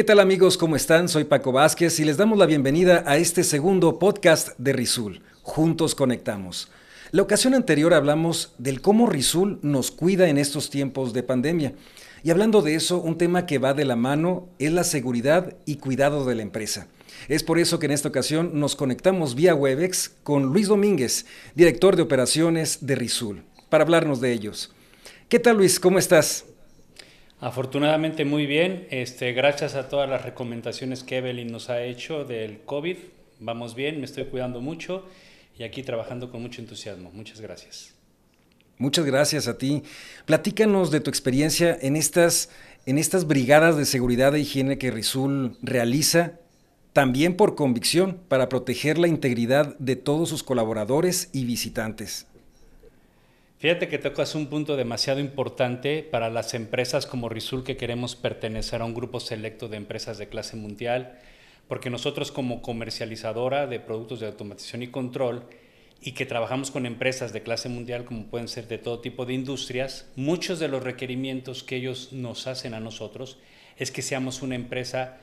¿Qué tal amigos? ¿Cómo están? Soy Paco Vázquez y les damos la bienvenida a este segundo podcast de Rizul. Juntos conectamos. La ocasión anterior hablamos del cómo Rizul nos cuida en estos tiempos de pandemia. Y hablando de eso, un tema que va de la mano es la seguridad y cuidado de la empresa. Es por eso que en esta ocasión nos conectamos vía Webex con Luis Domínguez, director de operaciones de Rizul, para hablarnos de ellos. ¿Qué tal Luis? ¿Cómo estás? Afortunadamente muy bien, este, gracias a todas las recomendaciones que Evelyn nos ha hecho del COVID, vamos bien, me estoy cuidando mucho y aquí trabajando con mucho entusiasmo. Muchas gracias. Muchas gracias a ti. Platícanos de tu experiencia en estas, en estas brigadas de seguridad e higiene que Rizul realiza, también por convicción, para proteger la integridad de todos sus colaboradores y visitantes. Fíjate que tocas un punto demasiado importante para las empresas como Rizul que queremos pertenecer a un grupo selecto de empresas de clase mundial, porque nosotros como comercializadora de productos de automatización y control y que trabajamos con empresas de clase mundial como pueden ser de todo tipo de industrias, muchos de los requerimientos que ellos nos hacen a nosotros es que seamos una empresa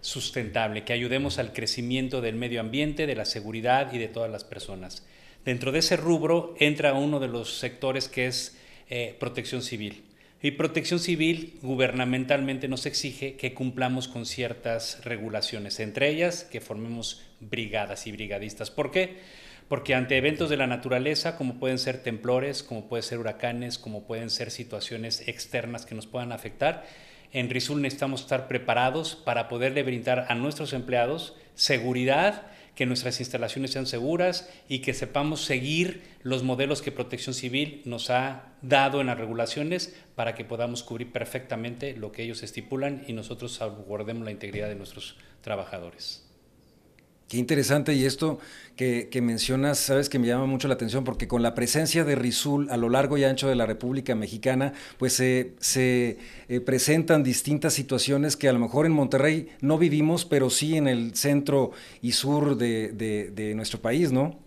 sustentable, que ayudemos al crecimiento del medio ambiente, de la seguridad y de todas las personas. Dentro de ese rubro entra uno de los sectores que es eh, protección civil. Y protección civil gubernamentalmente nos exige que cumplamos con ciertas regulaciones, entre ellas que formemos brigadas y brigadistas. ¿Por qué? Porque ante eventos de la naturaleza, como pueden ser temblores, como pueden ser huracanes, como pueden ser situaciones externas que nos puedan afectar, en Rizul necesitamos estar preparados para poderle brindar a nuestros empleados seguridad, que nuestras instalaciones sean seguras y que sepamos seguir los modelos que Protección Civil nos ha dado en las regulaciones para que podamos cubrir perfectamente lo que ellos estipulan y nosotros salvaguardemos la integridad de nuestros trabajadores. Qué interesante y esto que, mencionas, sabes que me llama mucho la atención porque con la presencia de Rizul a lo largo y ancho de la República Mexicana, pues se eh, presentan distintas situaciones que a lo mejor en Monterrey no vivimos, pero sí en el centro y sur de, nuestro país, ¿no?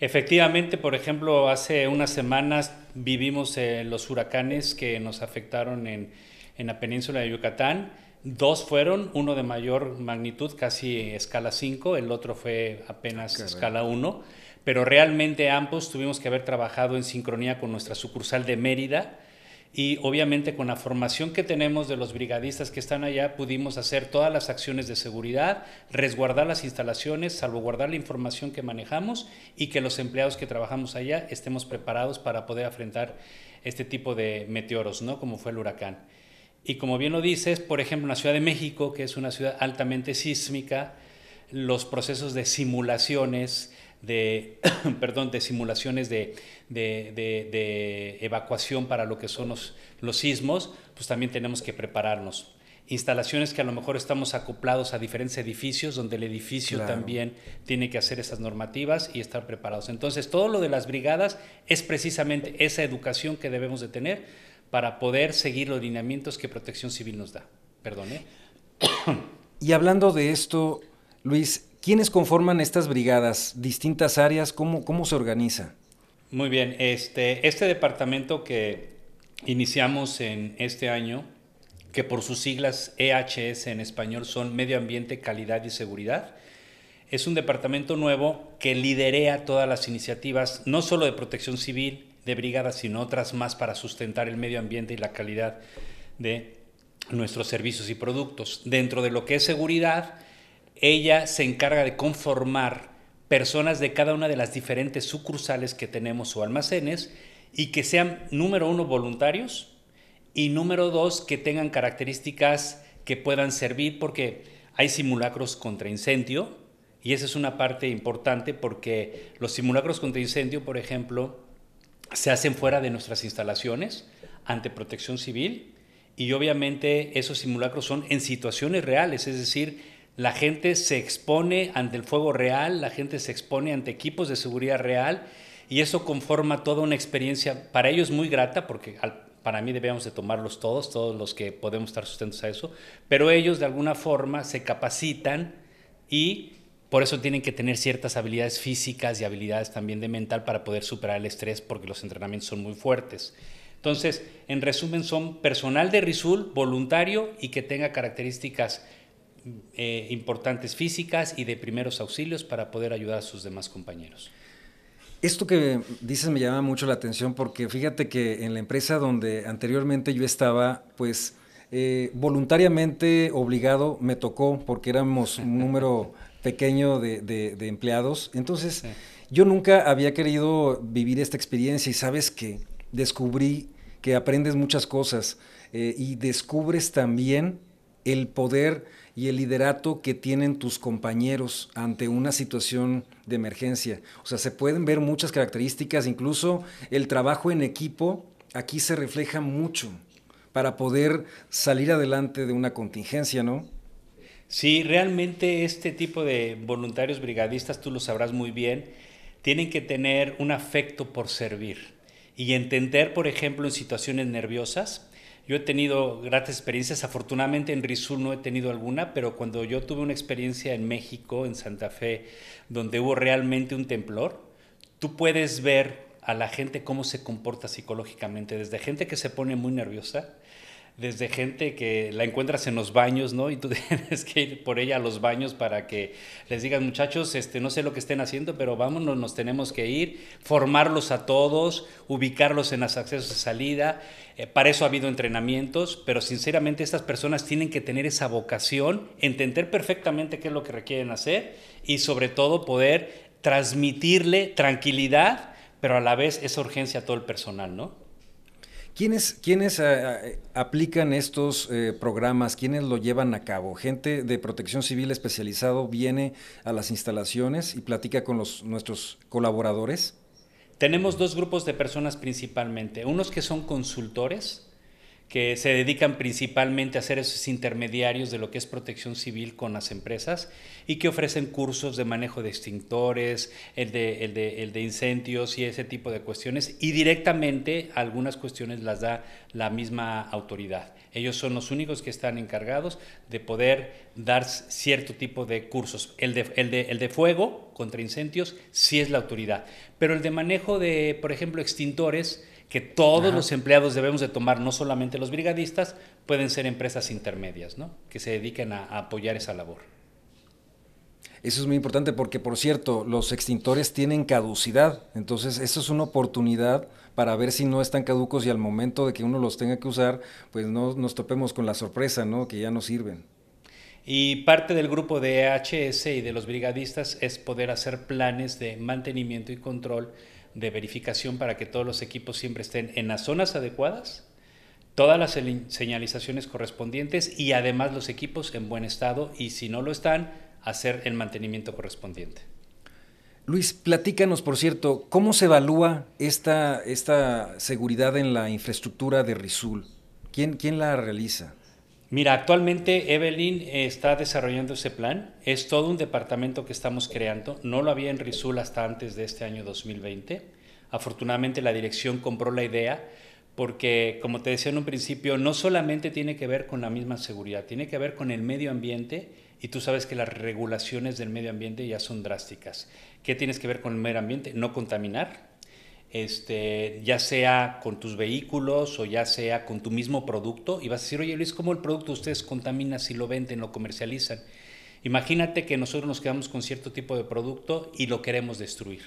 Efectivamente, por ejemplo, hace unas semanas vivimos eh, los huracanes que nos afectaron en, en la península de Yucatán Dos fueron, uno de mayor magnitud, casi escala 5, el otro fue apenas escala 1, pero realmente ambos tuvimos que haber trabajado en sincronía con nuestra sucursal de Mérida y obviamente con la formación que tenemos de los brigadistas que están allá pudimos hacer todas las acciones de seguridad, resguardar las instalaciones, salvaguardar la información que manejamos y que los empleados que trabajamos allá estemos preparados para poder afrontar este tipo de meteoros, ¿no? Como fue el huracán. Y como bien lo dices, por ejemplo, en la Ciudad de México, que es una ciudad altamente sísmica, los procesos de simulaciones, de, perdón, de simulaciones de, de, evacuación para lo que son los, los sismos, pues también tenemos que prepararnos instalaciones que a lo mejor estamos acoplados a diferentes edificios, donde el edificio también tiene que hacer esas normativas y estar preparados. Entonces, todo lo de las brigadas es precisamente esa educación que debemos de tener para poder seguir los lineamientos que Protección Civil nos da. Perdone. Y hablando de esto, Luis, ¿quiénes conforman estas brigadas? ¿Distintas áreas? ¿Cómo, cómo se organiza? Muy bien, este, este departamento que iniciamos en este año, que por sus siglas EHS en español son Medio Ambiente, Calidad y Seguridad, es un departamento nuevo que liderea todas las iniciativas, no solo de protección civil, de brigadas, sino otras más para sustentar el medio ambiente y la calidad de nuestros servicios y productos. Dentro de lo que es seguridad, ella se encarga de conformar personas de cada una de las diferentes sucursales que tenemos o almacenes y que sean, número uno, voluntarios y número dos, que tengan características que puedan servir porque hay simulacros contra incendio y esa es una parte importante porque los simulacros contra incendio, por ejemplo, se hacen fuera de nuestras instalaciones ante protección civil y obviamente esos simulacros son en situaciones reales, es decir, la gente se expone ante el fuego real, la gente se expone ante equipos de seguridad real y eso conforma toda una experiencia para ellos muy grata porque para mí debemos de tomarlos todos, todos los que podemos estar sustentos a eso, pero ellos de alguna forma se capacitan y por eso tienen que tener ciertas habilidades físicas y habilidades también de mental para poder superar el estrés porque los entrenamientos son muy fuertes. Entonces, en resumen, son personal de RISUL voluntario y que tenga características eh, importantes físicas y de primeros auxilios para poder ayudar a sus demás compañeros. Esto que dices me llama mucho la atención porque fíjate que en la empresa donde anteriormente yo estaba, pues eh, voluntariamente obligado me tocó porque éramos un número pequeño de, empleados. Entonces, yo nunca había querido vivir esta experiencia y sabes que descubrí que aprendes muchas cosas eh, y descubres también el poder y el liderato que tienen tus compañeros ante una situación de emergencia. O sea, se pueden ver muchas características, incluso el trabajo en equipo aquí se refleja mucho para poder salir adelante de una contingencia, ¿no? Sí, realmente este tipo de voluntarios brigadistas, tú lo sabrás muy bien, tienen que tener un afecto por servir y entender, por ejemplo, en situaciones nerviosas, yo he tenido gratas experiencias, afortunadamente en Rizul no he tenido alguna, pero cuando yo tuve una experiencia en México, en Santa Fe, donde hubo realmente un temblor, tú puedes ver a la gente cómo se comporta psicológicamente, desde gente que se pone muy nerviosa, desde gente que la encuentras en los baños, ¿no? Y tú tienes que ir por ella a los baños para que les digas, muchachos, este, no sé lo que estén haciendo, pero vámonos, nos tenemos que ir, formarlos a todos, ubicarlos en los accesos de salida. Eh, para eso ha habido entrenamientos, pero sinceramente estas personas tienen que tener esa vocación, entender perfectamente qué es lo que requieren hacer y sobre todo poder transmitirle tranquilidad, pero a la vez esa urgencia a todo el personal, ¿no? ¿Quiénes, eh, eh, aplican estos eh, programas? ¿Quiénes lo llevan a cabo? ¿Gente de protección civil especializado viene a las instalaciones y platica con los, nuestros colaboradores? Tenemos dos grupos de personas principalmente. Unos que son consultores, que se dedican principalmente a ser esos intermediarios de lo que es protección civil con las empresas y que ofrecen cursos de manejo de extintores, el de, el de, el de incendios y ese tipo de cuestiones y directamente algunas cuestiones las da la misma autoridad. Ellos son los únicos que están encargados de poder dar cierto tipo de cursos. El de, el de, el de fuego contra incendios sí es la autoridad, pero el de manejo de, por ejemplo, extintores, que todos los empleados debemos de tomar, no solamente los brigadistas, pueden ser empresas intermedias, ¿no? que se dediquen a, apoyar esa labor. Eso es muy importante porque, por cierto, los extintores tienen caducidad, entonces eso es una oportunidad para ver si no están caducos y al momento de que uno los tenga que usar, pues no nos topemos con la sorpresa, ¿no? Que ya no sirven. Y parte del grupo de EHS y de los brigadistas es poder hacer planes de mantenimiento y control de verificación para que todos los equipos siempre estén en las zonas adecuadas, todas las señalizaciones correspondientes y además los equipos en buen estado y si no lo están, hacer el mantenimiento correspondiente. Luis, platícanos, por cierto, ¿cómo se evalúa esta, esta seguridad en la infraestructura de Rizul? ¿Quién, quién la realiza? Mira, actualmente Evelyn está desarrollando ese plan. Es todo un departamento que estamos creando. No lo había en Rizul hasta antes de este año 2020. Afortunadamente la dirección compró la idea porque, como te decía en un principio, no solamente tiene que ver con la misma seguridad, tiene que ver con el medio ambiente y tú sabes que las regulaciones del medio ambiente ya son drásticas. ¿Qué tienes que ver con el medio ambiente? No contaminar, este, ya sea con tus vehículos o ya sea con tu mismo producto, y vas a decir, oye Luis, ¿cómo el producto ustedes contaminan si lo venden, lo comercializan? Imagínate que nosotros nos quedamos con cierto tipo de producto y lo queremos destruir.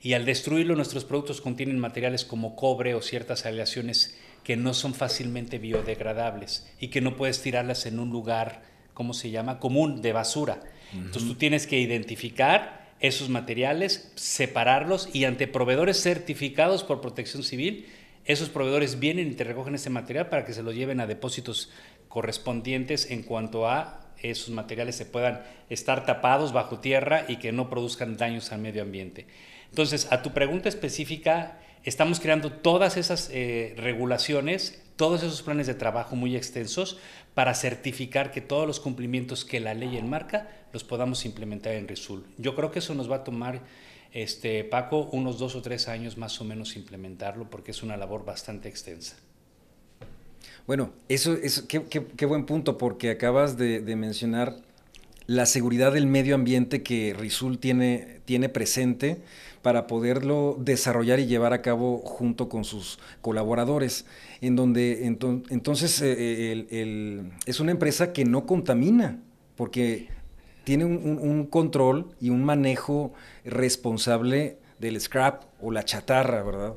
Y al destruirlo, nuestros productos contienen materiales como cobre o ciertas aleaciones que no son fácilmente biodegradables y que no puedes tirarlas en un lugar, ¿cómo se llama? Común, de basura. Entonces tú tienes que identificar esos materiales, separarlos y ante proveedores certificados por protección civil, esos proveedores vienen y te recogen ese material para que se lo lleven a depósitos correspondientes en cuanto a esos materiales se puedan estar tapados bajo tierra y que no produzcan daños al medio ambiente. Entonces, a tu pregunta específica, estamos creando todas esas eh, regulaciones, todos esos planes de trabajo muy extensos para certificar que todos los cumplimientos que la ley enmarca los podamos implementar en Resul. Yo creo que eso nos va a tomar, este, Paco, unos dos o tres años más o menos implementarlo porque es una labor bastante extensa. Bueno, eso es qué, qué, buen punto porque acabas de, mencionar la seguridad del medio ambiente que Rizul tiene, tiene presente para poderlo desarrollar y llevar a cabo junto con sus colaboradores, en donde entonces eh, es una empresa que no contamina, porque tiene un, control y un manejo responsable del scrap o la chatarra, ¿verdad?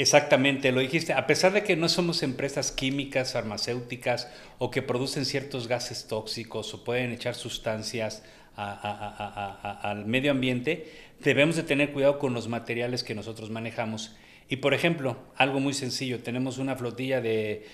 Exactamente, lo dijiste. A pesar de que no somos empresas químicas, farmacéuticas o que producen ciertos gases tóxicos o pueden echar sustancias al medio ambiente, debemos de tener cuidado con los materiales que nosotros manejamos. Y por ejemplo, algo muy sencillo, tenemos una flotilla de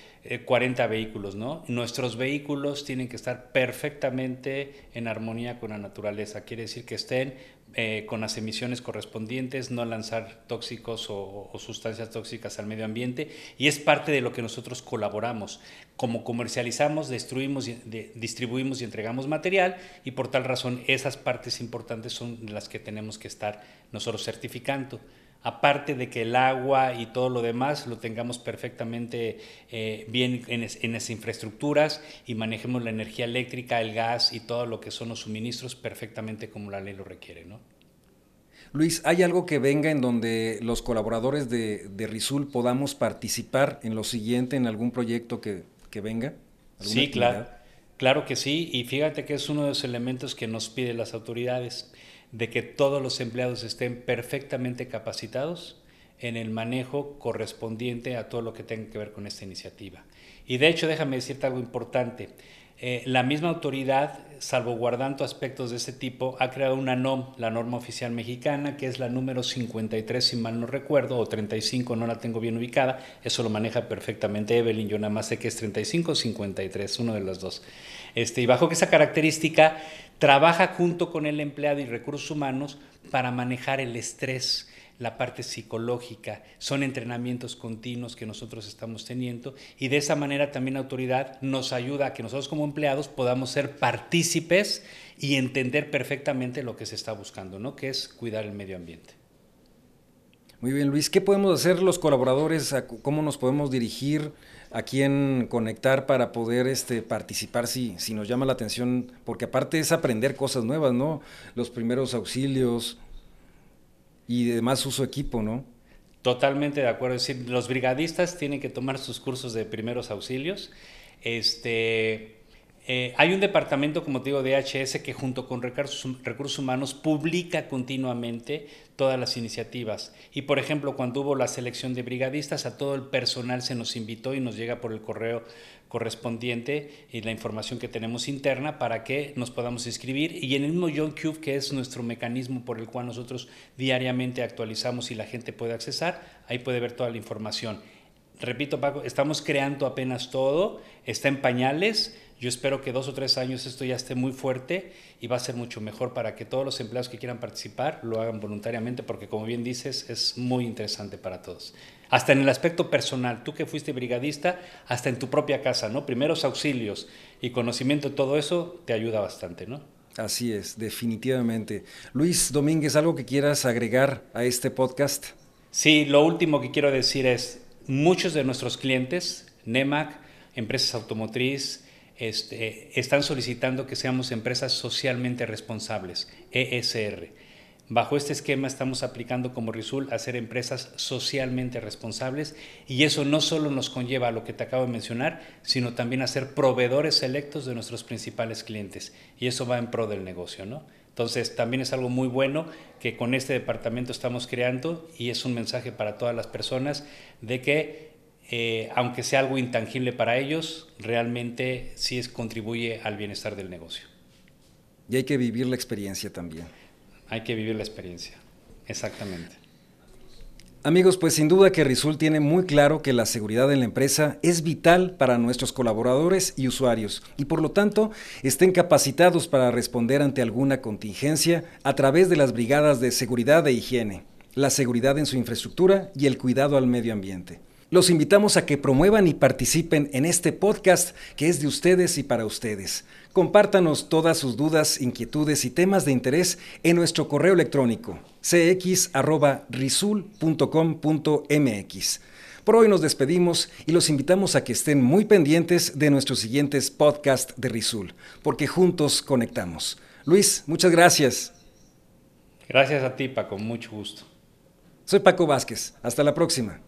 40 eh, vehículos, ¿no? Nuestros vehículos tienen que estar perfectamente en armonía con la naturaleza, quiere decir que estén eh, con las emisiones correspondientes, no lanzar tóxicos o, sustancias tóxicas al medio ambiente y es parte de lo que nosotros colaboramos. Como comercializamos, destruimos, distribuimos y entregamos material y por tal razón esas partes importantes son las que tenemos que estar nosotros certificando aparte de que el agua y todo lo demás lo tengamos perfectamente eh, bien en, en, las infraestructuras y manejemos la energía eléctrica, el gas y todo lo que son los suministros perfectamente como la ley lo requiere. ¿no? Luis, ¿hay algo que venga en donde los colaboradores de, de Rizul podamos participar en lo siguiente, en algún proyecto que, que venga? Sí, claro. Claro que sí, y fíjate que es uno de los elementos que nos piden las autoridades de que todos los empleados estén perfectamente capacitados en el manejo correspondiente a todo lo que tenga que ver con esta iniciativa. Y de hecho, déjame decirte algo importante. Eh, la misma autoridad, salvaguardando aspectos de ese tipo, ha creado una NOM, la norma oficial mexicana, que es la número 53, si mal no recuerdo, o 35, no la tengo bien ubicada. Eso lo maneja perfectamente Evelyn, yo nada más sé que es 35 o 53, uno de los dos. Este, y bajo esa característica, trabaja junto con el empleado y recursos humanos para manejar el estrés, la parte psicológica, son entrenamientos continuos que nosotros estamos teniendo y de esa manera también la autoridad nos ayuda a que nosotros como empleados podamos ser partícipes y entender perfectamente lo que se está buscando, ¿no? que es cuidar el medio ambiente. Muy bien, Luis. ¿Qué podemos hacer los colaboradores? ¿Cómo nos podemos dirigir? ¿A quién conectar para poder este, participar si, si nos llama la atención? Porque aparte es aprender cosas nuevas, ¿no? Los primeros auxilios y demás uso equipo, ¿no? Totalmente de acuerdo. Es decir, los brigadistas tienen que tomar sus cursos de primeros auxilios. Este, eh, hay un departamento, como te digo, de HS que junto con recursos, humanos publica continuamente todas las iniciativas. Y por ejemplo, cuando hubo la selección de brigadistas, a todo el personal se nos invitó y nos llega por el correo correspondiente y la información que tenemos interna para que nos podamos inscribir. Y en el mismo John Cube, que es nuestro mecanismo por el cual nosotros diariamente actualizamos y la gente puede accesar, ahí puede ver toda la información. Repito, Paco, estamos creando apenas todo, está en pañales yo espero que dos o tres años esto ya esté muy fuerte y va a ser mucho mejor para que todos los empleados que quieran participar lo hagan voluntariamente porque como bien dices es muy interesante para todos. Hasta en el aspecto personal, tú que fuiste brigadista, hasta en tu propia casa, ¿no? Primeros auxilios y conocimiento de todo eso te ayuda bastante, ¿no? Así es, definitivamente. Luis Domínguez, ¿algo que quieras agregar a este podcast? Sí, lo último que quiero decir es, muchos de nuestros clientes, NEMAC, empresas automotriz, este, están solicitando que seamos empresas socialmente responsables, ESR. Bajo este esquema estamos aplicando como RISUL a ser empresas socialmente responsables y eso no solo nos conlleva a lo que te acabo de mencionar, sino también a ser proveedores selectos de nuestros principales clientes y eso va en pro del negocio, ¿no? Entonces también es algo muy bueno que con este departamento estamos creando y es un mensaje para todas las personas de que eh, aunque sea algo intangible para ellos, realmente sí es, contribuye al bienestar del negocio. Y hay que vivir la experiencia también. Hay que vivir la experiencia, exactamente. Amigos, pues sin duda que Rizul tiene muy claro que la seguridad en la empresa es vital para nuestros colaboradores y usuarios y por lo tanto estén capacitados para responder ante alguna contingencia a través de las brigadas de seguridad e higiene, la seguridad en su infraestructura y el cuidado al medio ambiente. Los invitamos a que promuevan y participen en este podcast que es de ustedes y para ustedes. Compártanos todas sus dudas, inquietudes y temas de interés en nuestro correo electrónico cx.risul.com.mx. Por hoy nos despedimos y los invitamos a que estén muy pendientes de nuestros siguientes podcasts de Rizul, porque juntos conectamos. Luis, muchas gracias. Gracias a ti, Paco, mucho gusto. Soy Paco Vázquez. Hasta la próxima.